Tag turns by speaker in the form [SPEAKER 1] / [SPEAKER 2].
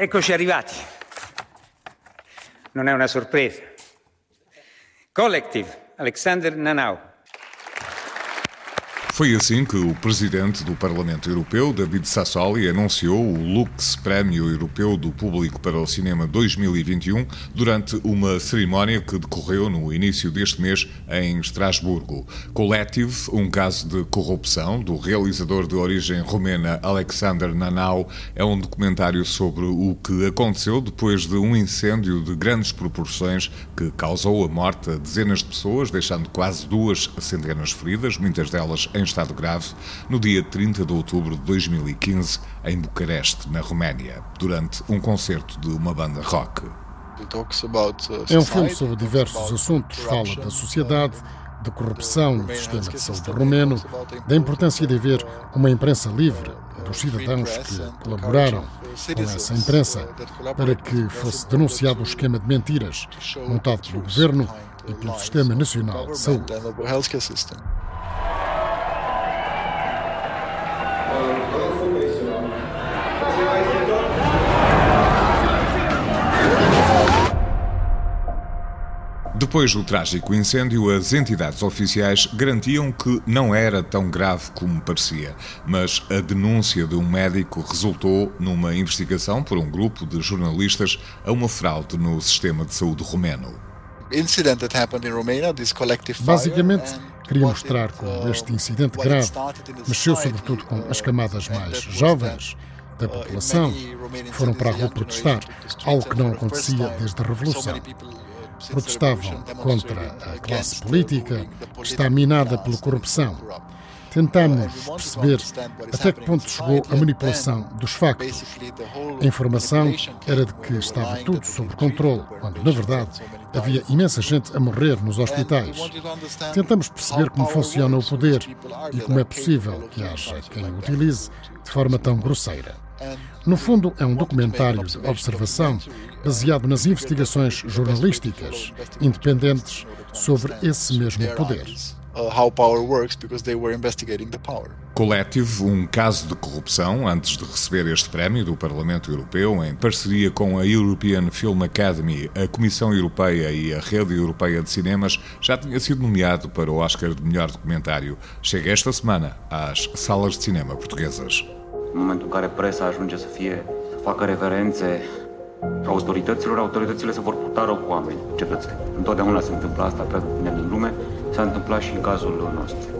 [SPEAKER 1] Eccoci arrivati. Non è una sorpresa. Collective, Alexander Nanau.
[SPEAKER 2] Foi assim que o presidente do Parlamento Europeu, David Sassoli, anunciou o Lux Prémio Europeu do Público para o Cinema 2021 durante uma cerimónia que decorreu no início deste mês em Estrasburgo. Collective, um caso de corrupção do realizador de origem romena Alexander Nanau, é um documentário sobre o que aconteceu depois de um incêndio de grandes proporções que causou a morte a dezenas de pessoas, deixando quase duas centenas feridas, muitas delas em estado grave no dia 30 de outubro de 2015 em Bucareste, na Roménia, durante um concerto de uma banda rock.
[SPEAKER 3] É um filme sobre diversos assuntos. Fala da sociedade, da corrupção no sistema de saúde romeno, da importância de haver uma imprensa livre e dos cidadãos que colaboraram com essa imprensa para que fosse denunciado o esquema de mentiras montado pelo governo e pelo Sistema Nacional de Saúde.
[SPEAKER 2] Depois do trágico incêndio, as entidades oficiais garantiam que não era tão grave como parecia, mas a denúncia de um médico resultou numa investigação por um grupo de jornalistas a uma fraude no sistema de saúde romeno.
[SPEAKER 3] Basicamente, queria mostrar como este incidente grave mexeu sobretudo com as camadas mais jovens da população. que foram para a rua protestar, algo que não acontecia desde a Revolução protestavam contra a classe política que está minada pela corrupção. Tentamos perceber até que ponto chegou a manipulação dos factos. A informação era de que estava tudo sob controle, quando, na verdade, havia imensa gente a morrer nos hospitais. Tentamos perceber como funciona o poder e como é possível que haja quem o utilize de forma tão grosseira. No fundo, é um documentário de observação baseado nas investigações jornalísticas independentes sobre esse mesmo poder.
[SPEAKER 2] Collective, um caso de corrupção, antes de receber este prémio do Parlamento Europeu, em parceria com a European Film Academy, a Comissão Europeia e a Rede Europeia de Cinemas, já tinha sido nomeado para o Oscar de melhor documentário. Chega esta semana às salas de cinema portuguesas.
[SPEAKER 4] În momentul în care presa ajunge să fie, să facă reverențe autorităților, autoritățile se vor purta rău cu oameni, cetățeni. Întotdeauna se întâmplă asta, pretutine în lume, s-a întâmplat și în cazul nostru.